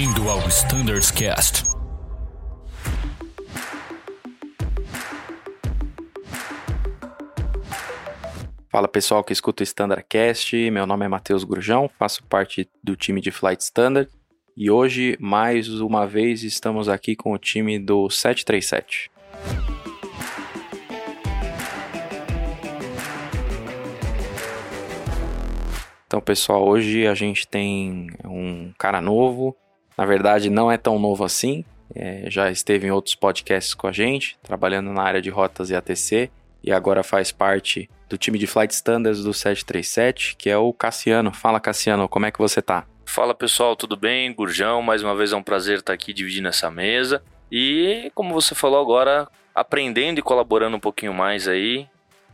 Bem-vindo ao Standards Cast. Fala pessoal que escuta o Standardcast, meu nome é Matheus Gurjão, faço parte do time de Flight Standard e hoje, mais uma vez, estamos aqui com o time do 737. Então, pessoal, hoje a gente tem um cara novo. Na verdade, não é tão novo assim. É, já esteve em outros podcasts com a gente, trabalhando na área de rotas e ATC, e agora faz parte do time de Flight Standards do 737, que é o Cassiano. Fala, Cassiano, como é que você tá? Fala pessoal, tudo bem? Gurjão, mais uma vez é um prazer estar aqui dividindo essa mesa. E como você falou agora, aprendendo e colaborando um pouquinho mais aí,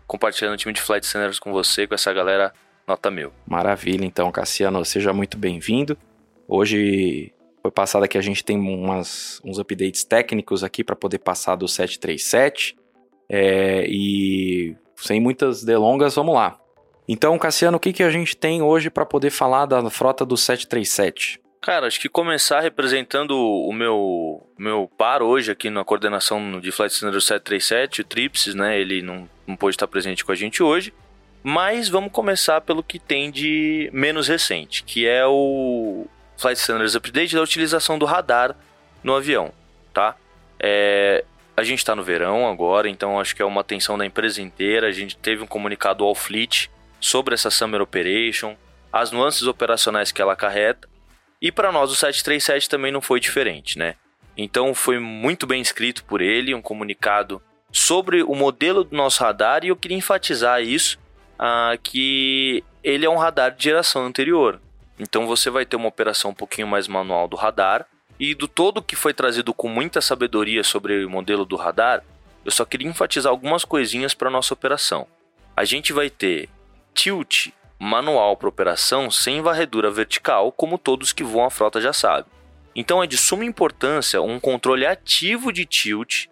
compartilhando o time de Flight Standards com você, com essa galera nota mil. Maravilha, então, Cassiano, seja muito bem-vindo. Hoje foi passado que a gente tem umas, uns updates técnicos aqui para poder passar do 737. É, e sem muitas delongas, vamos lá. Então, Cassiano, o que, que a gente tem hoje para poder falar da frota do 737? Cara, acho que começar representando o meu, meu par hoje aqui na coordenação de Flight Standard 737, o Tripsis, né? Ele não, não pôde estar presente com a gente hoje. Mas vamos começar pelo que tem de menos recente, que é o Flight Standards Update da utilização do radar no avião, tá? É, a gente está no verão agora, então acho que é uma atenção da empresa inteira. A gente teve um comunicado ao Fleet sobre essa Summer Operation, as nuances operacionais que ela acarreta. E para nós o 737 também não foi diferente, né? Então foi muito bem escrito por ele, um comunicado sobre o modelo do nosso radar e eu queria enfatizar isso ah, que ele é um radar de geração anterior. Então você vai ter uma operação um pouquinho mais manual do radar. E do todo que foi trazido com muita sabedoria sobre o modelo do radar, eu só queria enfatizar algumas coisinhas para nossa operação. A gente vai ter tilt manual para operação sem varredura vertical, como todos que voam a frota já sabem. Então é de suma importância um controle ativo de tilt,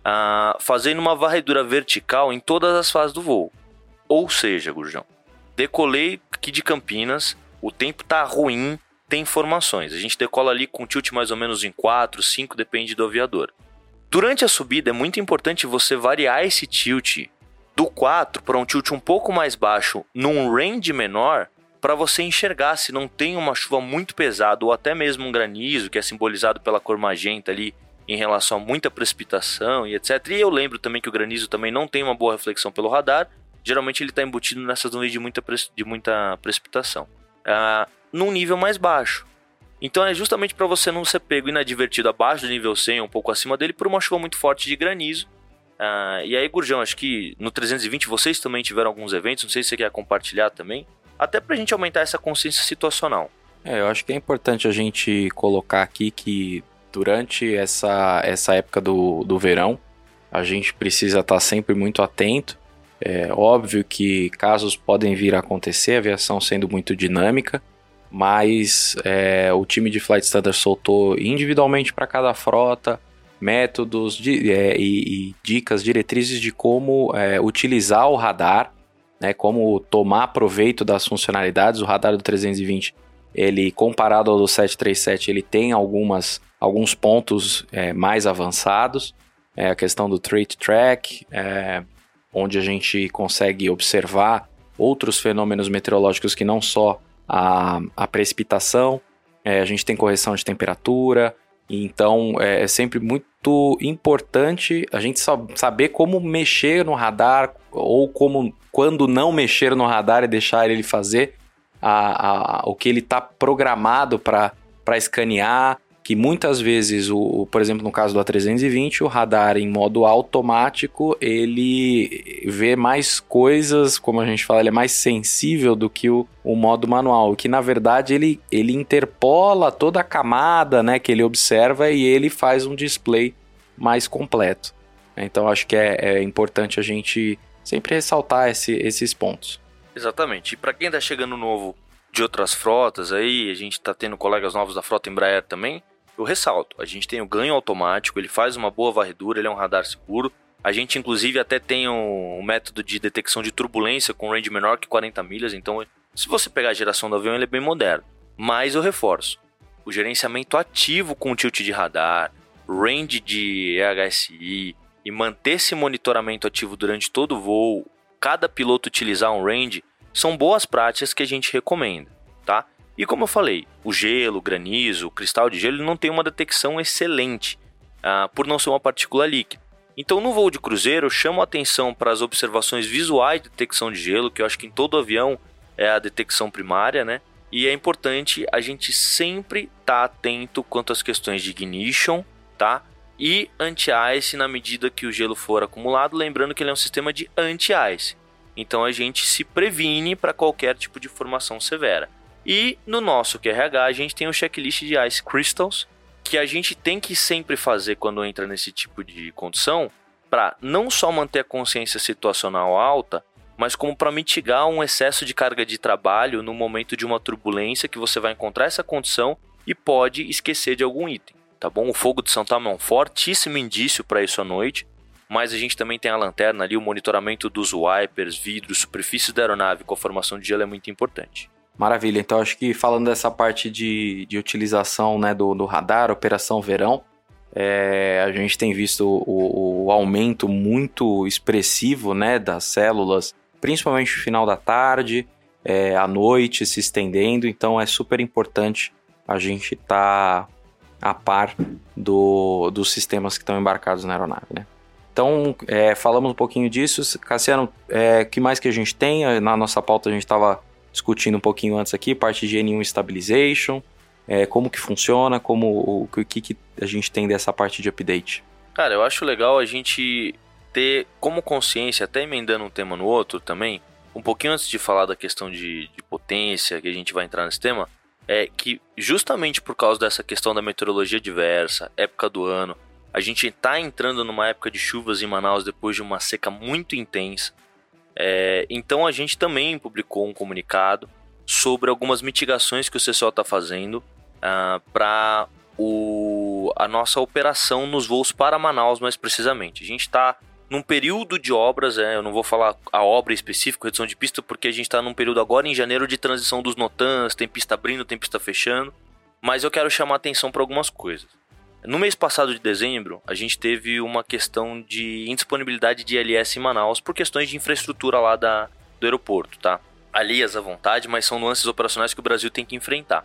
uh, fazendo uma varredura vertical em todas as fases do voo. Ou seja, Gurjão, decolei aqui de Campinas, o tempo tá ruim, tem informações. A gente decola ali com tilt mais ou menos em 4, 5, depende do aviador. Durante a subida é muito importante você variar esse tilt do 4 para um tilt um pouco mais baixo num range menor para você enxergar se não tem uma chuva muito pesada ou até mesmo um granizo que é simbolizado pela cor magenta ali em relação a muita precipitação e etc. E eu lembro também que o granizo também não tem uma boa reflexão pelo radar geralmente ele está embutido nessas nuvens de muita, de muita precipitação, uh, num nível mais baixo. Então é justamente para você não ser pego inadvertido abaixo do nível 100, um pouco acima dele, por uma chuva muito forte de granizo. Uh, e aí, Gurjão, acho que no 320 vocês também tiveram alguns eventos, não sei se você quer compartilhar também, até para a gente aumentar essa consciência situacional. É, eu acho que é importante a gente colocar aqui que durante essa, essa época do, do verão, a gente precisa estar tá sempre muito atento é óbvio que casos podem vir a acontecer, a aviação sendo muito dinâmica, mas é, o time de Flight Standard soltou individualmente para cada frota métodos de, é, e, e, dicas, diretrizes de como é, utilizar o radar, né, como tomar proveito das funcionalidades. O radar do 320, ele comparado ao do 737, ele tem algumas, alguns pontos é, mais avançados. É, a questão do trait track, é, onde a gente consegue observar outros fenômenos meteorológicos que não só a, a precipitação, é, a gente tem correção de temperatura, então é, é sempre muito importante a gente saber como mexer no radar ou como quando não mexer no radar e deixar ele fazer a, a, o que ele está programado para escanear que muitas vezes, o, por exemplo, no caso do A320, o radar em modo automático, ele vê mais coisas, como a gente fala, ele é mais sensível do que o, o modo manual, que na verdade ele, ele interpola toda a camada né, que ele observa e ele faz um display mais completo. Então acho que é, é importante a gente sempre ressaltar esse, esses pontos. Exatamente. E para quem está chegando novo de outras frotas aí, a gente está tendo colegas novos da frota Embraer também, eu ressalto, a gente tem o ganho automático, ele faz uma boa varredura, ele é um radar seguro. A gente, inclusive, até tem um método de detecção de turbulência com range menor que 40 milhas, então, se você pegar a geração do avião, ele é bem moderno. Mas eu reforço, o gerenciamento ativo com tilt de radar, range de EHSI e manter esse monitoramento ativo durante todo o voo, cada piloto utilizar um range, são boas práticas que a gente recomenda? E como eu falei, o gelo, o granizo, o cristal de gelo não tem uma detecção excelente, uh, por não ser uma partícula líquida. Então, no voo de cruzeiro, eu chamo a atenção para as observações visuais de detecção de gelo, que eu acho que em todo avião é a detecção primária, né? E é importante a gente sempre estar tá atento quanto às questões de ignition, tá? E anti-ice na medida que o gelo for acumulado, lembrando que ele é um sistema de anti-ice. Então a gente se previne para qualquer tipo de formação severa. E no nosso QRH a gente tem o checklist de Ice Crystals, que a gente tem que sempre fazer quando entra nesse tipo de condição, para não só manter a consciência situacional alta, mas como para mitigar um excesso de carga de trabalho no momento de uma turbulência que você vai encontrar essa condição e pode esquecer de algum item, tá bom? O fogo de Santa é um fortíssimo indício para isso à noite, mas a gente também tem a lanterna ali, o monitoramento dos wipers, vidros, superfícies da aeronave com a formação de gelo é muito importante. Maravilha, então acho que falando dessa parte de, de utilização né, do, do radar, operação verão, é, a gente tem visto o, o, aumento muito expressivo né, das células principalmente no final da tarde, é, à noite, se estendendo. Então é super importante a gente estar tá a par do, dos sistemas que estão embarcados na aeronave, né? Então, é, falamos um pouquinho disso. Cassiano, o é, que mais que a gente tem? Na nossa pauta a gente estava discutindo um pouquinho antes aqui, parte de N1 Stabilization, é, como que funciona, como o, o que, que a gente tem dessa parte de update. Cara, eu acho legal a gente ter como consciência, até emendando um tema no outro também, um pouquinho antes de falar da questão de, de potência, que a gente vai entrar nesse tema, é que justamente por causa dessa questão da meteorologia diversa, época do ano, a gente está entrando numa época de chuvas em Manaus depois de uma seca muito intensa. É, então a gente também publicou um comunicado sobre algumas mitigações que o CCO está fazendo uh, ah, para a nossa operação nos voos para Manaus, mais precisamente. A gente está num período de obras, é, eu não vou falar a obra específica, redução de pista, porque a gente está num período agora em janeiro de transição dos notans, tem pista abrindo, tem pista fechando, mas eu quero chamar atenção para algumas coisas. No mês passado de dezembro, a gente teve uma questão de indisponibilidade de ILS em Manaus por questões de infraestrutura lá da, do aeroporto, tá? Alias à vontade, mas são nuances operacionais que o Brasil tem que enfrentar.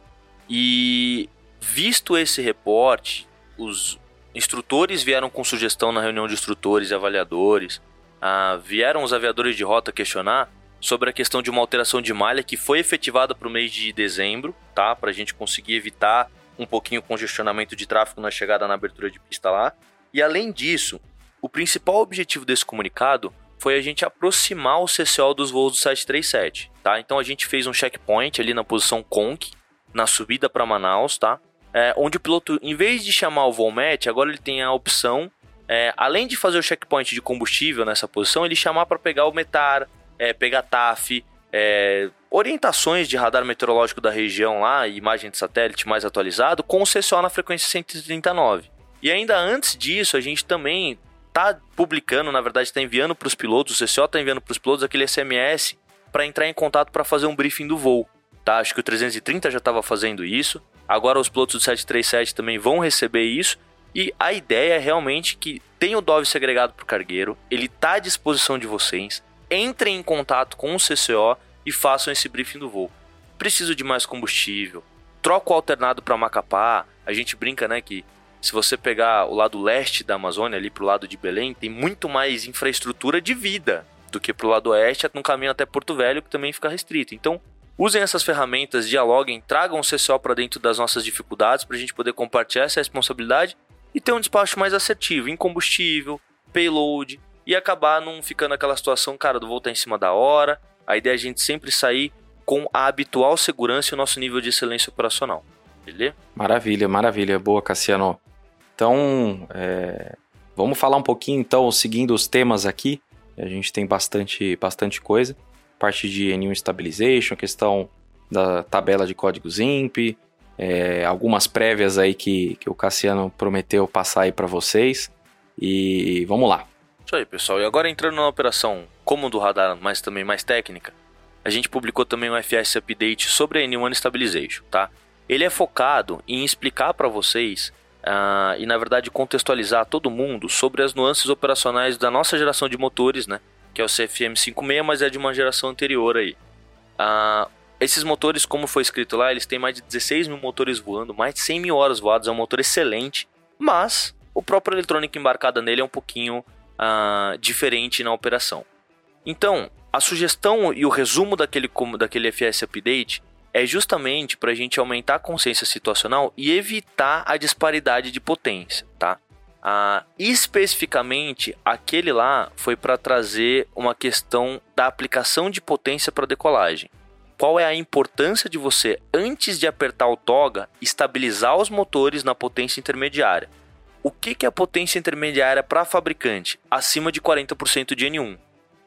E visto esse reporte, os Instrutores vieram com sugestão na reunião de instrutores e avaliadores. Ah, vieram os aviadores de rota questionar sobre a questão de uma alteração de malha que foi efetivada para o mês de dezembro, tá? Para a gente conseguir evitar um pouquinho congestionamento de tráfego na chegada na abertura de pista lá. E além disso, o principal objetivo desse comunicado foi a gente aproximar o CCO dos voos do 737, tá? Então a gente fez um checkpoint ali na posição Conk, na subida para Manaus, tá? é, onde o piloto, em vez de chamar o Volmet, agora ele tem a opção, é, além de fazer o checkpoint de combustível nessa posição, ele chamar para pegar o METAR, é, pegar TAF, é, orientações de radar meteorológico da região lá, imagem de satélite mais atualizado, com o CCO na frequência 139. E ainda antes disso, a gente também está publicando, na verdade, está enviando para os pilotos, o CCO está enviando para os pilotos aquele SMS para entrar em contato para fazer um briefing do voo. Tá? Acho que o 330 já estava fazendo isso. Agora os pilotos do 737 também vão receber isso. E a ideia é realmente que tem o Dove segregado para o cargueiro, ele está à disposição de vocês. Entrem em contato com o CCO e façam esse briefing do voo. Preciso de mais combustível. Troco alternado para Macapá. A gente brinca, né, que se você pegar o lado leste da Amazônia, ali pro lado de Belém, tem muito mais infraestrutura de vida do que pro lado oeste, no caminho até Porto Velho, que também fica restrito. Então, Usem essas ferramentas, dialoguem, tragam o CCO para dentro das nossas dificuldades para a gente poder compartilhar essa responsabilidade e ter um despacho mais assertivo em combustível, payload e acabar não ficando aquela situação, cara, do voo tá em cima da hora. A ideia é a gente sempre sair com a habitual segurança e o nosso nível de excelência operacional. Beleza? Maravilha, maravilha. Boa, Cassiano. Então, é... vamos falar um pouquinho, então, seguindo os temas aqui. A gente tem bastante, bastante coisa parte de N1 Stabilization, questão da tabela de códigos IMP, é, algumas prévias aí que, que o Cassiano prometeu passar aí para vocês. E vamos lá. Isso aí, pessoal. E agora entrando na operação como do radar, mas também mais técnica, a gente publicou também um FS Update sobre a N1 Stabilization, tá? ele é focado em explicar para vocês uh, e, na verdade, contextualizar todo mundo sobre as nuances operacionais da nossa geração de motores, né? Que é o CFM 56, mas é de uma geração anterior aí. Uh, esses motores, como foi escrito lá, eles têm mais de 16 mil motores voando, mais de 100 mil horas voadas, é um motor excelente, mas o próprio eletrônico embarcada nele é um pouquinho uh, diferente na operação. Então, a sugestão e o resumo daquele, daquele FS Update é justamente para a gente aumentar a consciência situacional e evitar a disparidade de potência, tá? Ah, especificamente, aquele lá foi para trazer uma questão da aplicação de potência para decolagem. Qual é a importância de você, antes de apertar o toga, estabilizar os motores na potência intermediária? O que, é a potência intermediária para fabricante? Acima de 40% de N1.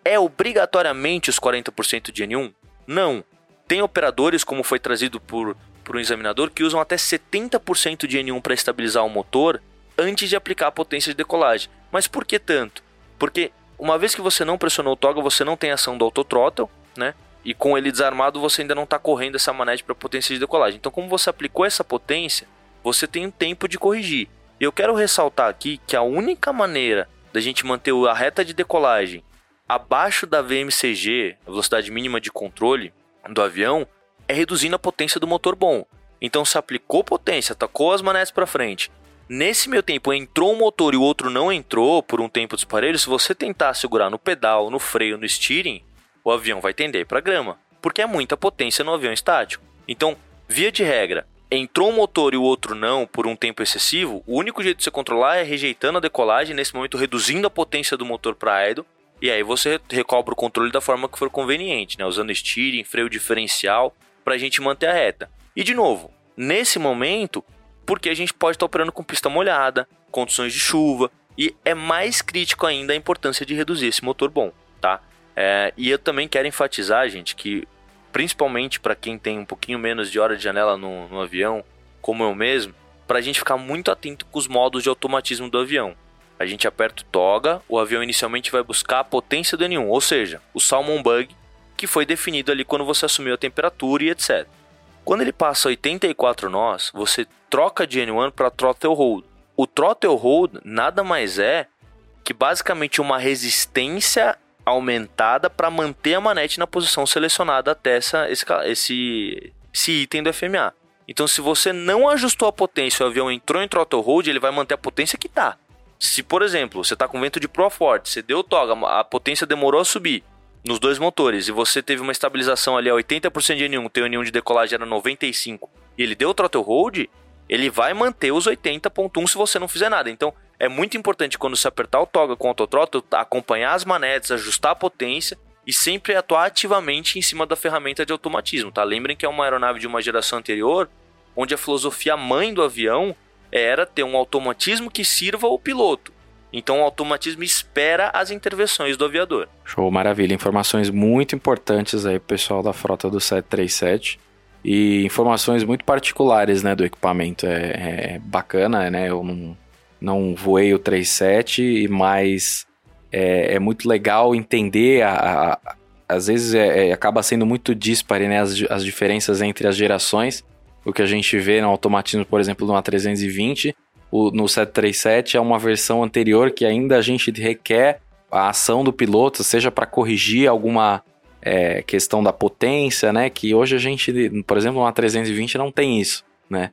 É obrigatoriamente os 40% de N1? Não. Tem operadores, como foi trazido por, por um examinador, que usam até 70% de N1 para estabilizar o motor antes de aplicar a potência de decolagem. Mas por que tanto? Porque uma vez que você não pressionou o toggle, você não tem ação do autothrottle, né? E com ele desarmado, você ainda não está correndo essa manete para potência de decolagem. Então, como você aplicou essa potência, você tem um tempo de corrigir. E eu quero ressaltar aqui que a única maneira da gente manter a reta de decolagem abaixo da VMCG, a velocidade mínima de controle, do avião é reduzindo a potência do motor bom. Então se aplicou potência, tacou as manetes para frente. Nesse meio tempo entrou um motor e o outro não entrou por um tempo disparelho, se você tentar segurar no pedal, no freio, no steering, o avião vai tender para grama, porque é muita potência no avião estático. Então, via de regra, entrou um motor e o outro não por um tempo excessivo, o único jeito de você controlar é rejeitando a decolagem, nesse momento reduzindo a potência do motor para idle e aí você recobra o controle da forma que for conveniente, né? Usando steering, freio diferencial, para a gente manter a reta. E de novo, nesse momento, porque a gente pode estar operando com pista molhada, condições de chuva, e é mais crítico ainda a importância de reduzir esse motor bom, tá? É, e eu também quero enfatizar, gente, que principalmente para quem tem um pouquinho menos de hora de janela no, no avião, como eu mesmo, para a gente ficar muito atento com os modos de automatismo do avião a gente aperta o toga, o avião inicialmente vai buscar a potência do N1, ou seja, o Salmon Bug, que foi definido ali quando você assumiu a temperatura e etc. Quando ele passa 84 nós, você troca de N1 para Throttle Hold. O Throttle Hold nada mais é que basicamente uma resistência aumentada para manter a manete na posição selecionada até essa, esse, esse, esse item do FMA. Então, se você não ajustou a potência, o avião entrou em throttle hold, ele vai manter a potência que está. Se, por exemplo, você está com vento de proa forte, você deu toga, a potência demorou a subir nos dois motores e você teve uma estabilização ali a 80% de N1, teu N1 de decolagem era 95 e ele deu throttle hold, ele vai manter os 80.1 se você não fizer nada. Então, é muito importante quando você apertar o toga com o autothrottle, acompanhar as manetes, ajustar a potência e sempre atuar ativamente em cima da ferramenta de automatismo, tá? Lembrem que é uma aeronave de uma geração anterior, onde a filosofia mãe do avião era ter um automatismo que sirva ao piloto. Então o automatismo espera as intervenções do aviador. Show, maravilha. Informações muito importantes aí pessoal da frota do 737. E informações muito particulares, né, do equipamento. É, é bacana, né? Eu não, não voei o 37, mas é, é muito legal entender a, a às vezes é, é, acaba sendo muito dispare, né, as, as diferenças entre as gerações o que a gente vê no automatismo, por exemplo, no A320, o, no 737 é uma versão anterior que ainda a gente requer a ação do piloto, seja para corrigir alguma é, questão da potência, né? Que hoje a gente, por exemplo, no A320 não tem isso, né?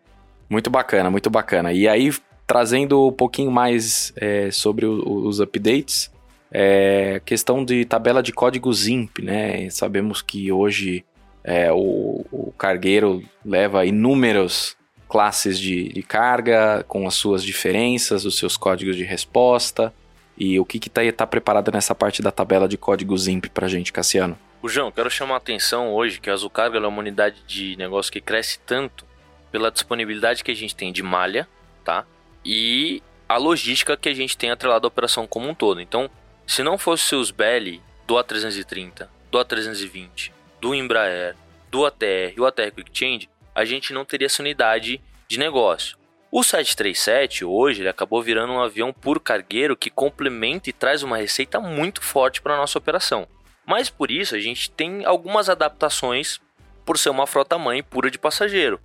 Muito bacana, muito bacana. E aí, trazendo um pouquinho mais é, sobre o, os updates, é, questão de tabela de código ZIMP, né? Sabemos que hoje é, o, o, cargueiro leva inúmeras classes de, de, carga, com as suas diferenças, os seus códigos de resposta. E o que está tá preparado nessa parte da tabela de código ZIMP para a gente, Cassiano? O João, quero chamar a atenção hoje que a Azul Cargo é uma unidade de negócio que cresce tanto pela disponibilidade que a gente tem de malha, tá? E a logística que a gente tem atrelada à operação como um todo. Então, se não fosse os Belly do A330, do A320, do Embraer, do ATR e o ATR Quick Change, a gente não teria essa unidade de negócio. O 737 hoje ele acabou virando um avião por cargueiro que complementa e traz uma receita muito forte para a nossa operação. Mas por isso a gente tem algumas adaptações por ser uma frota mãe pura de passageiro.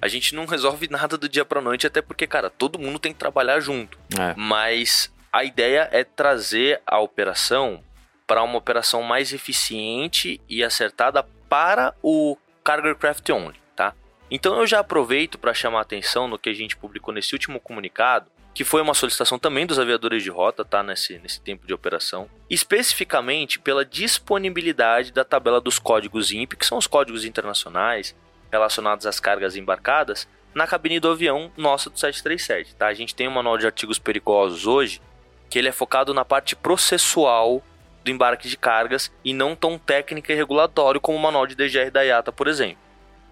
A gente não resolve nada do dia pra noite, até porque, cara, todo mundo tem que trabalhar junto. É. Mas a ideia é trazer a operação para uma operação mais eficiente e acertada para o cargo aircraft only, tá? Então eu já aproveito para chamar a atenção no que a gente publicou nesse último comunicado, que foi uma solicitação também dos aviadores de rota, tá? Nesse, nesse tempo de operação. Especificamente pela disponibilidade da tabela dos códigos INPE, que são os códigos internacionais relacionados às cargas embarcadas, na cabine do avião nossa do 737, tá? A gente tem um manual de artigos perigosos hoje, que ele é focado na parte processual do embarque de cargas e não tão técnica e regulatório como o manual de DGR da IATA, por exemplo.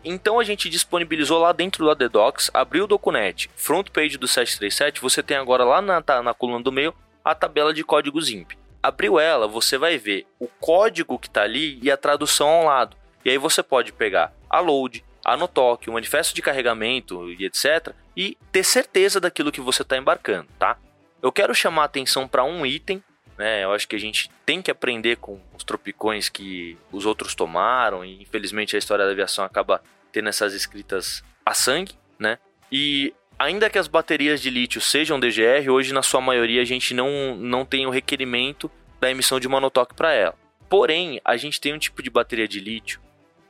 Então a gente disponibilizou lá dentro do ADDocs, abriu o Docunet, front page do 737, você tem agora lá na, na coluna do meio a tabela de códigos IMP. Abriu ela, você vai ver o código que está ali e a tradução ao lado. E aí você pode pegar a load, a NOTOC, o manifesto de carregamento e etc. e ter certeza daquilo que você está embarcando, tá? Eu quero chamar atenção para um item né? Eu acho que a gente tem que aprender com os tropicões que os outros tomaram e infelizmente a história da aviação acaba tendo essas escritas a sangue, né? E ainda que as baterias de lítio sejam DGR, hoje na sua maioria a gente não, não tem o requerimento da emissão de monotoque para ela. Porém, a gente tem um tipo de bateria de lítio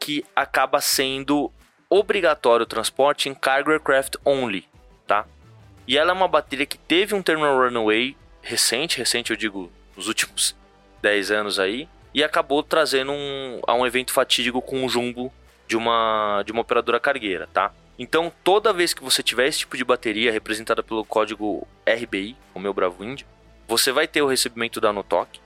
que acaba sendo obrigatório o transporte em cargo aircraft only, tá? E ela é uma bateria que teve um terminal runaway recente, recente eu digo nos últimos 10 anos aí, e acabou trazendo um, a um evento fatídico com o jumbo de uma, de uma operadora cargueira, tá? Então, toda vez que você tiver esse tipo de bateria representada pelo código RBI, o meu Bravo Índio, você vai ter o recebimento da Notok, tá?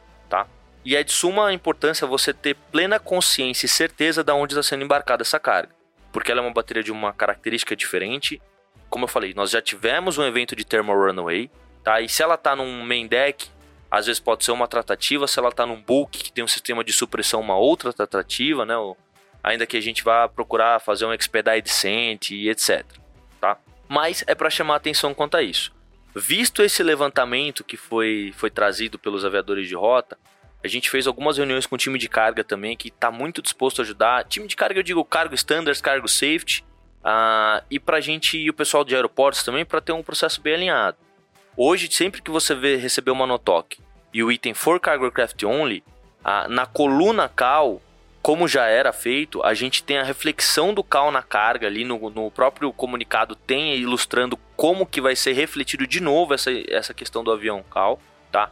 E é de suma importância você ter plena consciência e certeza de onde está sendo embarcada essa carga, porque ela é uma bateria de uma característica diferente. Como eu falei, nós já tivemos um evento de thermal runaway, tá? E se ela está num main deck, às vezes pode ser uma tratativa, se ela está num book que tem um sistema de supressão, uma outra tratativa, né? ainda que a gente vá procurar fazer um expedite decente e etc. Tá? Mas é para chamar atenção quanto a isso. Visto esse levantamento que foi, foi trazido pelos aviadores de rota, a gente fez algumas reuniões com o time de carga também, que está muito disposto a ajudar. Time de carga, eu digo cargo standards, cargo safety, uh, e para a gente e o pessoal de aeroportos também, para ter um processo bem alinhado. Hoje, sempre que você vê, receber uma notoc e o item for cargo aircraft only, a, na coluna cal, como já era feito, a gente tem a reflexão do cal na carga ali no, no próprio comunicado tem ilustrando como que vai ser refletido de novo essa, essa questão do avião cal, tá?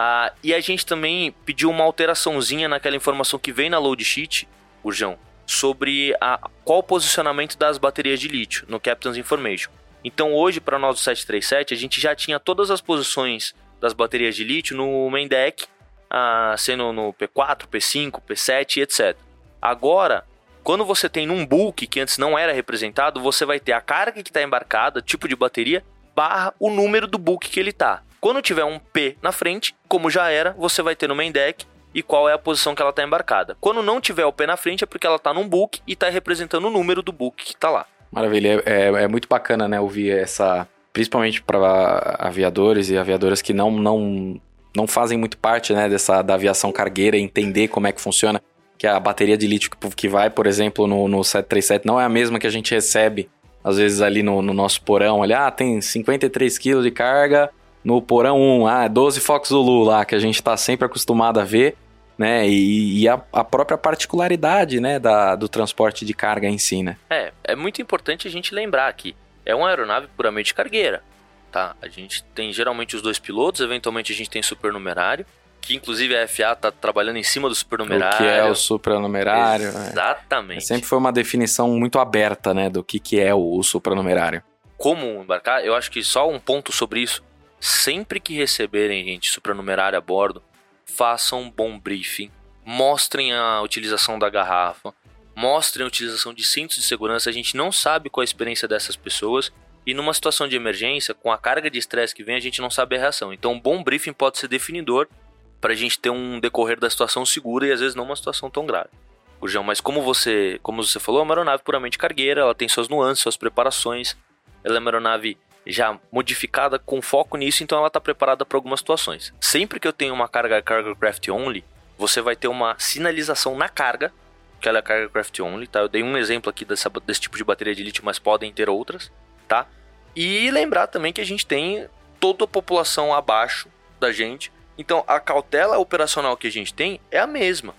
Ah, e a gente também pediu uma alteraçãozinha naquela informação que vem na load sheet, Urjão, sobre a, qual o posicionamento das baterias de lítio no Captain's Information. Então hoje, para nós do 737, a gente já tinha todas as posições das baterias de lítio no main deck, ah, sendo no P4, P5, P7, etc. Agora, quando você tem num bulk que antes não era representado, você vai ter a carga que está embarcada, tipo de bateria, barra o número do bulk que ele está. Quando tiver um P na frente, como já era, você vai ter no main deck e qual é a posição que ela está embarcada. Quando não tiver o P na frente, é porque ela está num bulk e está representando o número do bulk que está lá. Maravilha, é, é, é, muito bacana, né, ouvir essa, principalmente para aviadores e aviadoras que não, não, não fazem muito parte, né, dessa, da aviação cargueira, entender como é que funciona, que a bateria de lítio que vai, por exemplo, no, no 737 não é a mesma que a gente recebe, às vezes ali no, no nosso porão, olha, ah, tem 53 quilos de carga no porão 1, ah, 12 Fox Zulu lá, que a gente está sempre acostumado a ver, né? E, e a, a, própria particularidade, né, da, do transporte de carga em si, né? É, é muito importante a gente lembrar que é uma aeronave puramente cargueira, tá? A gente tem geralmente os dois pilotos, eventualmente a gente tem supernumerário, que inclusive a FA tá trabalhando em cima do supernumerário. O que é o supernumerário. Né? Exatamente. É. Sempre foi uma definição muito aberta, né, do que, que é o, o supernumerário. Como embarcar, eu acho que só um ponto sobre isso. Sempre que receberem, gente, supernumerário a bordo, façam um bom briefing, mostrem a utilização da garrafa, mostrem a utilização de cintos de segurança. A gente não sabe qual a experiência dessas pessoas e numa situação de emergência, com a carga de estresse que vem, a gente não sabe a reação. Então, um bom briefing pode ser definidor para a gente ter um decorrer da situação segura e às vezes não uma situação tão grave. Gurjão, mas como você, como você falou, é uma aeronave puramente cargueira, ela tem suas nuances, suas preparações. Ela é uma aeronave já modificada com foco nisso, então ela está preparada para algumas situações. Sempre que eu tenho uma carga cargo craft only, você vai ter uma sinalização na carga que ela é carga craft only, tá? Eu dei um exemplo aqui dessa, desse tipo de bateria de lítio, mas podem ter outras, tá? E lembrar também que a gente tem toda a população abaixo da gente, então a cautela operacional que a gente tem é a mesma.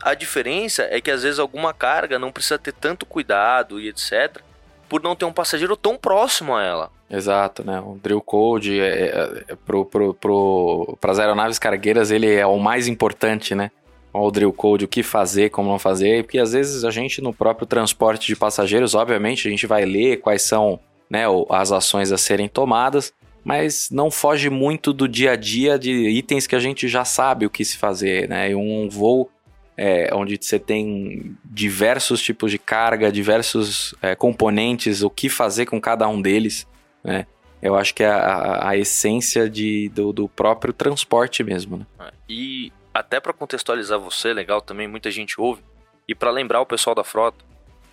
A diferença é que às vezes alguma carga não precisa ter tanto cuidado e etc, por não ter um passageiro tão próximo a ela. Exato, né? O drill code é, é, é pro, pro, pro, para as aeronaves cargueiras ele é o mais importante, né? O drill code, o que fazer, como não fazer, porque às vezes a gente no próprio transporte de passageiros, obviamente, a gente vai ler quais são né, as ações a serem tomadas, mas não foge muito do dia a dia de itens que a gente já sabe o que se fazer, né? Um voo é, onde você tem diversos tipos de carga, diversos é, componentes, o que fazer com cada um deles né? Eu acho que é a, a essência de, do, do, próprio transporte mesmo, né? É, e até para contextualizar você, legal também, muita gente ouve, e para lembrar o pessoal da frota,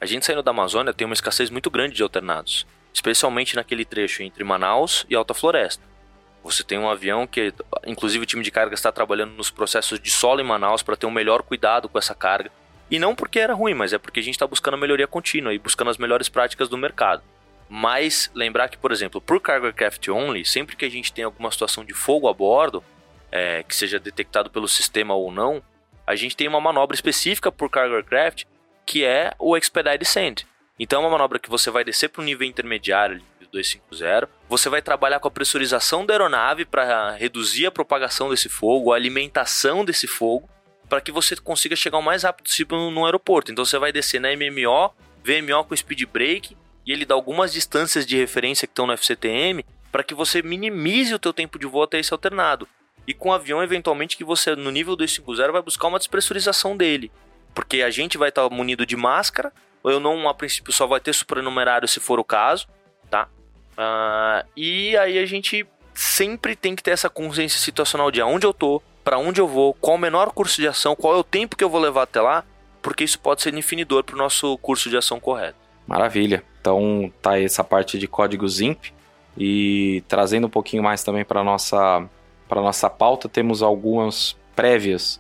a gente saindo da Amazônia tem uma escassez muito grande de alternados, especialmente naquele trecho entre Manaus e Alta Floresta. Você tem um avião que, inclusive, o time de carga está trabalhando nos processos de solo em Manaus para ter um melhor cuidado com essa carga. E não porque era ruim, mas é porque a gente está buscando a melhoria contínua e buscando as melhores práticas do mercado. Mas lembrar que, por exemplo, por cargo aircraft only, sempre que a gente tem alguma situação de fogo a bordo, é, que seja detectado pelo sistema ou não, a gente tem uma manobra específica por cargo aircraft, que é o expedite descent. Então é uma manobra que você vai descer para o nível intermediário do 250, você vai trabalhar com a pressurização da aeronave para reduzir a propagação desse fogo, a alimentação desse fogo, para que você consiga chegar o mais rápido possível no aeroporto. Então você vai descer na MMO, VMO com speed brake e ele dá algumas distâncias de referência que estão no FCTM para que você minimize o teu tempo de voo até esse alternado. E com o avião, eventualmente, que você, no nível 250, vai buscar uma despressurização dele. Porque a gente vai estar munido de máscara, ou eu não, a princípio, só vai ter supranumerário se for o caso, tá? Uh, e aí a gente sempre tem que ter essa consciência situacional de aonde eu tô, para onde eu vou, qual o menor curso de ação, qual é o tempo que eu vou levar até lá, porque isso pode ser definidor para o nosso curso de ação correto. Maravilha. Então tá essa parte de código ZIMP e trazendo um pouquinho mais também para nossa para nossa pauta temos algumas prévias,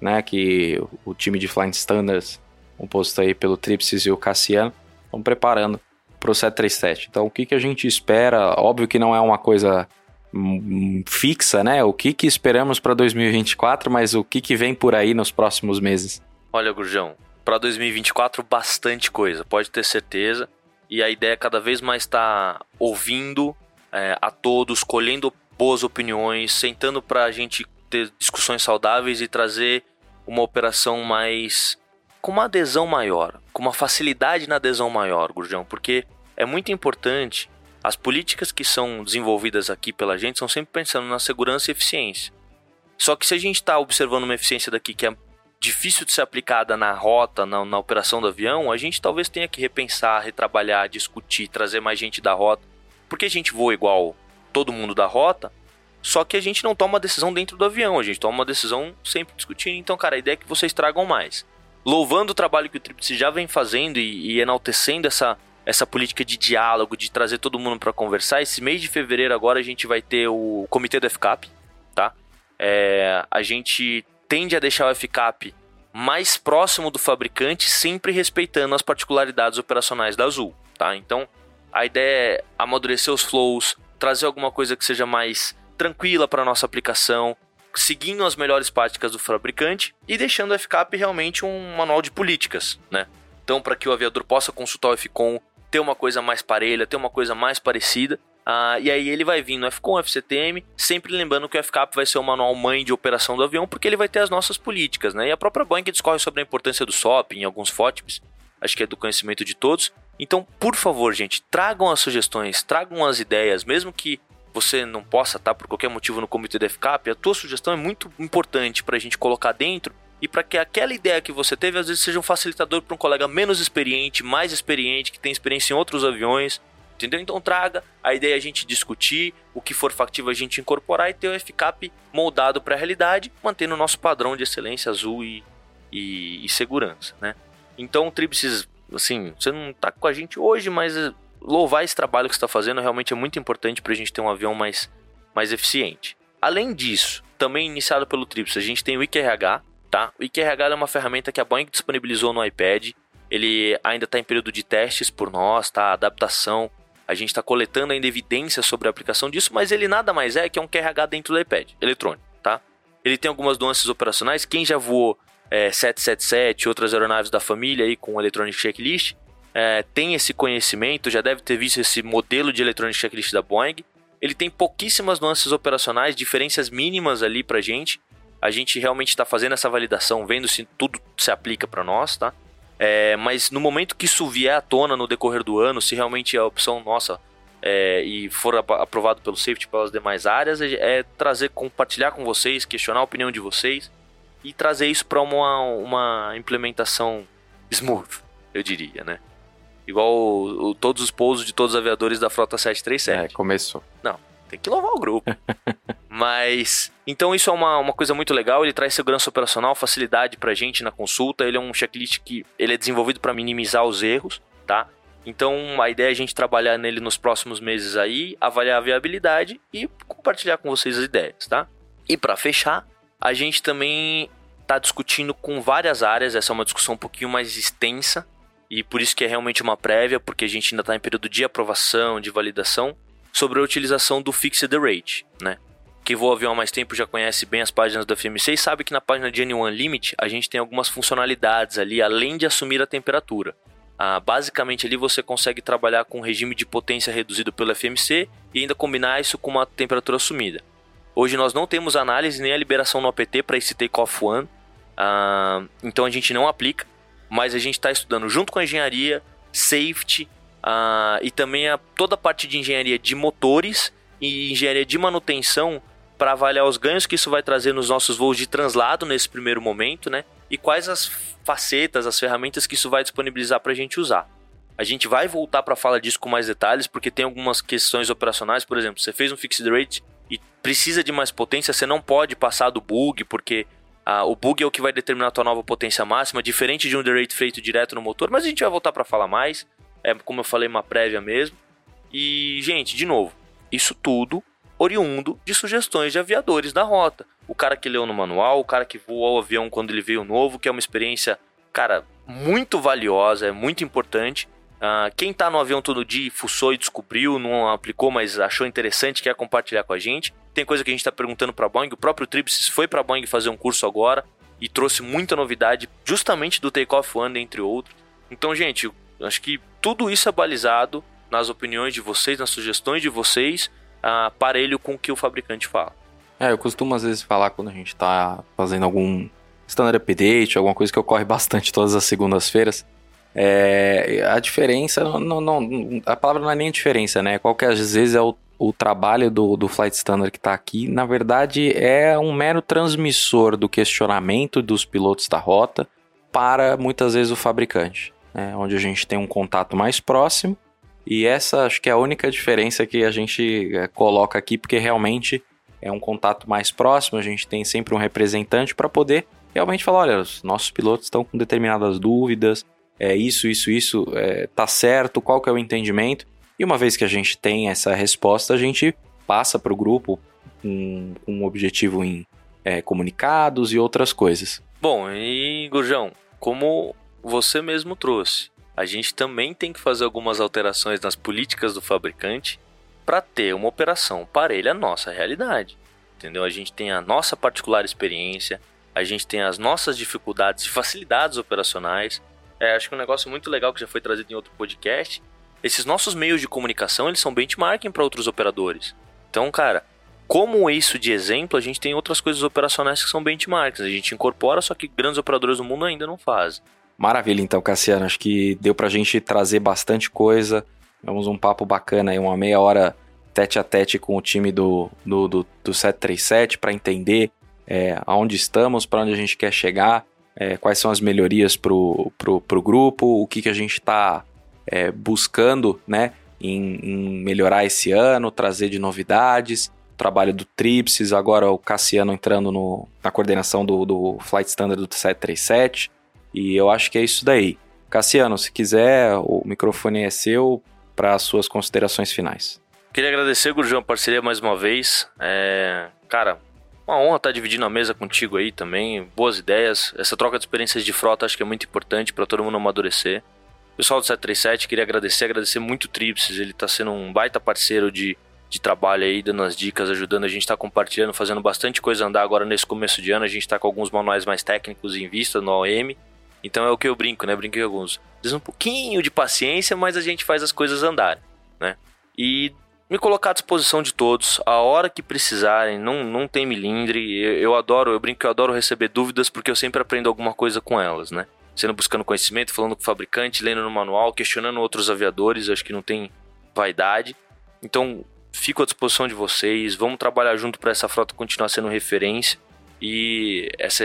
né, que o time de Flying Standards, composto aí pelo Tripsis e o Cassiano, estão preparando para o 737. Então o que que a gente espera? Óbvio que não é uma coisa hum, fixa, né? O que que esperamos para 2024, mas o que que vem por aí nos próximos meses? Olha, Gurjão, para 2024 bastante coisa, pode ter certeza e a ideia é cada vez mais estar tá ouvindo é, a todos, colhendo boas opiniões, sentando para a gente ter discussões saudáveis e trazer uma operação mais com uma adesão maior, com uma facilidade na adesão maior, Gurjão, porque é muito importante. As políticas que são desenvolvidas aqui pela gente são sempre pensando na segurança e eficiência. Só que se a gente está observando uma eficiência daqui que é difícil de ser aplicada na rota, na, na, operação do avião, a gente talvez tenha que repensar, retrabalhar, discutir, trazer mais gente da rota. Porque a gente voa igual todo mundo da rota, só que a gente não toma decisão dentro do avião, a gente toma uma decisão sempre discutindo. Então, cara, a ideia é que vocês tragam mais. Louvando o trabalho que o Tríplice já vem fazendo e, e enaltecendo essa, essa política de diálogo, de trazer todo mundo para conversar, esse mês de fevereiro agora a gente vai ter o comitê do FCAP, tá? É, a gente tende a deixar o FCAP mais próximo do fabricante, sempre respeitando as particularidades operacionais da Azul, tá? Então, a ideia é amadurecer os flows, trazer alguma coisa que seja mais tranquila para nossa aplicação, seguindo as melhores práticas do fabricante e deixando o FCAP realmente um manual de políticas, né? Então, para que o aviador possa consultar o FCOM, ter uma coisa mais parelha, ter uma coisa mais parecida Uh, e aí ele vai vir no FCOM, FCTM, sempre lembrando que o FCAP vai ser o manual mãe de operação do avião, porque ele vai ter as nossas políticas, né? E a própria Boeing discorre sobre a importância do SOP em alguns FOTPs, acho que é do conhecimento de todos. Então, por favor, gente, tragam as sugestões, tragam as ideias, mesmo que você não possa estar por qualquer motivo no comitê do FCAP, a tua sugestão é muito importante para a gente colocar dentro e para que aquela ideia que você teve às vezes seja um facilitador para um colega menos experiente, mais experiente, que tem experiência em outros aviões Entendeu? Então traga, a ideia a gente discutir, o que for factível a gente incorporar e ter o FCAP moldado para a realidade, mantendo o nosso padrão de excelência azul e, e, e segurança, né? Então o Tripsis, assim, você não está com a gente hoje, mas eh, louvar esse trabalho que você está fazendo realmente é muito importante para a gente ter um avião mais, mais eficiente. Além disso, também iniciado pelo Trips, a gente tem o IQRH, tá? O IQRH é uma ferramenta que a Boeing disponibilizou no iPad. Ele ainda está em período de testes por nós, tá? Adaptação. A gente está coletando ainda evidências sobre a aplicação disso, mas ele nada mais é que é um QRH dentro do iPad, eletrônico, tá? Ele tem algumas nuances operacionais. Quem já voou é, 777 outras aeronaves da família aí com Electronic Checklist é, tem esse conhecimento, já deve ter visto esse modelo de Electronic Checklist da Boeing. Ele tem pouquíssimas nuances operacionais, diferenças mínimas ali pra gente. A gente realmente está fazendo essa validação, vendo se tudo se aplica para nós, tá? É, mas no momento que isso vier à tona no decorrer do ano, se realmente é a opção nossa é, e for aprovado pelo safety pelas demais áreas, é, é trazer, compartilhar com vocês, questionar a opinião de vocês e trazer isso para uma, uma implementação smooth, eu diria, né? Igual o, o, todos os pousos de todos os aviadores da frota 737. É, começou. Não, tem que louvar o grupo. Mas, então isso é uma, uma coisa muito legal, ele traz segurança operacional, facilidade pra gente na consulta, ele é um checklist que ele é desenvolvido para minimizar os erros, tá? Então a ideia é a gente trabalhar nele nos próximos meses aí, avaliar a viabilidade e compartilhar com vocês as ideias, tá? E para fechar, a gente também está discutindo com várias áreas, essa é uma discussão um pouquinho mais extensa, e por isso que é realmente uma prévia, porque a gente ainda está em período de aprovação, de validação, sobre a utilização do Fixed Rate, né? Quem voa avião há mais tempo já conhece bem as páginas da FMC e sabe que na página de N1 Limit a gente tem algumas funcionalidades ali, além de assumir a temperatura. Ah, basicamente ali você consegue trabalhar com um regime de potência reduzido pelo FMC e ainda combinar isso com uma temperatura assumida. Hoje nós não temos análise nem a liberação no APT para esse Takeoff One, ah, então a gente não aplica, mas a gente está estudando junto com a engenharia, safety, Uh, e também a, toda a parte de engenharia de motores e engenharia de manutenção para avaliar os ganhos que isso vai trazer nos nossos voos de translado nesse primeiro momento, né? E quais as facetas, as ferramentas que isso vai disponibilizar para a gente usar. A gente vai voltar para falar disso com mais detalhes, porque tem algumas questões operacionais, por exemplo, você fez um fixed rate e precisa de mais potência, você não pode passar do bug, porque ah, o bug é o que vai determinar a tua nova potência máxima, diferente de um rate feito direto no motor, mas a gente vai voltar para falar mais. É, como eu falei, uma prévia mesmo. E, gente, de novo, isso tudo oriundo de sugestões de aviadores da rota. O cara que leu no manual, o cara que voou o avião quando ele veio novo, que é uma experiência, cara, muito valiosa, é muito importante. Uh, quem tá no avião todo dia, fuçou e descobriu, não aplicou, mas achou interessante, quer compartilhar com a gente. Tem coisa que a gente tá perguntando pra Boeing. O próprio Tripsis foi pra Boeing fazer um curso agora e trouxe muita novidade, justamente do Takeoff One, entre outros. Então, gente, acho que tudo isso é balizado nas opiniões de vocês, nas sugestões de vocês, uh, parelho com o que o fabricante fala. É, eu costumo às vezes falar quando a gente está fazendo algum standard update, alguma coisa que ocorre bastante todas as segundas-feiras. É, a diferença, não, não, a palavra não é nem diferença, né? Qual que às vezes é o, o trabalho do, do Flight Standard que está aqui, na verdade é um mero transmissor do questionamento dos pilotos da rota para muitas vezes o fabricante né, onde a gente tem um contato mais próximo. E essa acho que é a única diferença que a gente é, coloca aqui, porque realmente é um contato mais próximo, a gente tem sempre um representante para poder realmente falar: olha, os nossos pilotos estão com determinadas dúvidas, é isso, isso, isso, é, tá certo, qual que é o entendimento. E uma vez que a gente tem essa resposta, a gente passa para o grupo com, com um objetivo em é, comunicados e outras coisas. Bom, e Gurjão, como você mesmo trouxe. A gente também tem que fazer algumas alterações nas políticas do fabricante para ter uma operação parelha à nossa realidade. Entendeu? A gente tem a nossa particular experiência, a gente tem as nossas dificuldades e facilidades operacionais. É, acho que um negócio muito legal que já foi trazido em outro podcast. Esses nossos meios de comunicação, eles são benchmarking para outros operadores. Então, cara, como isso de exemplo, a gente tem outras coisas operacionais que são benchmarks. A gente incorpora, só que grandes operadores do mundo ainda não fazem. Maravilha, então, Cassiano. Acho que deu pra gente trazer bastante coisa. Vamos um papo bacana aí, uma meia hora tete a tete com o time do, do, do, do 737 para entender é, aonde estamos, para onde a gente quer chegar, é, quais são as melhorias pro, pro, pro grupo, o que, que a gente está é, buscando né, em, em, melhorar esse ano, trazer de novidades. Trabalho do Tripsis, agora o Cassiano entrando no, na coordenação do, do Flight Standard do 737. E eu acho que é isso daí. Cassiano, se quiser, o microfone é seu para as suas considerações finais. Queria agradecer, Gurjão, a parceria mais uma vez. É... Cara, uma honra estar dividindo a mesa contigo aí também. Boas ideias. Essa troca de experiências de frota acho que é muito importante para todo mundo amadurecer. Pessoal do 737, queria agradecer, agradecer muito o Tripsis. Ele está sendo um baita parceiro de, de trabalho aí, dando as dicas, ajudando a gente está compartilhando, fazendo bastante coisa andar agora nesse começo de ano. A gente está com alguns manuais mais técnicos em vista no OM. Então é o que eu brinco, né? Brinquei alguns. Diz um pouquinho de paciência, mas a gente faz as coisas andarem, né? E me colocar à disposição de todos, a hora que precisarem, não, não tem milindre. Eu, eu adoro, eu brinco que eu adoro receber dúvidas porque eu sempre aprendo alguma coisa com elas, né? Sendo buscando conhecimento, falando com o fabricante, lendo no manual, questionando outros aviadores, acho que não tem vaidade. Então, fico à disposição de vocês, vamos trabalhar junto para essa frota continuar sendo referência e essa,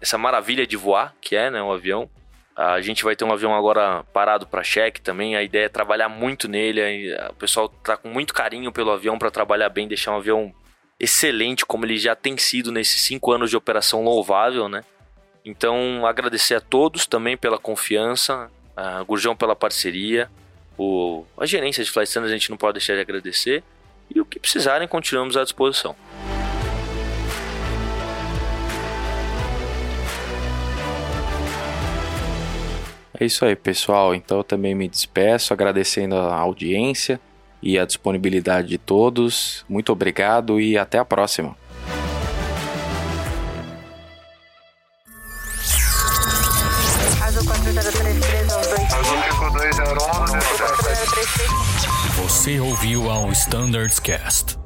essa maravilha de voar, que é, né, um avião, a gente vai ter um avião agora parado para cheque também. A ideia é trabalhar muito nele. O pessoal tá com muito carinho pelo avião para trabalhar bem, deixar um avião excelente, como ele já tem sido nesses cinco anos de operação louvável, né? Então, agradecer a todos também pela confiança, a Gurjão pela parceria, o, a gerência de Flight Standards a gente não pode deixar de agradecer. E o que precisarem, continuamos à disposição. É isso aí, pessoal. Então eu também me despeço agradecendo a audiência e a disponibilidade de todos. Muito obrigado e até a próxima. Você ouviu ao Standards Cast.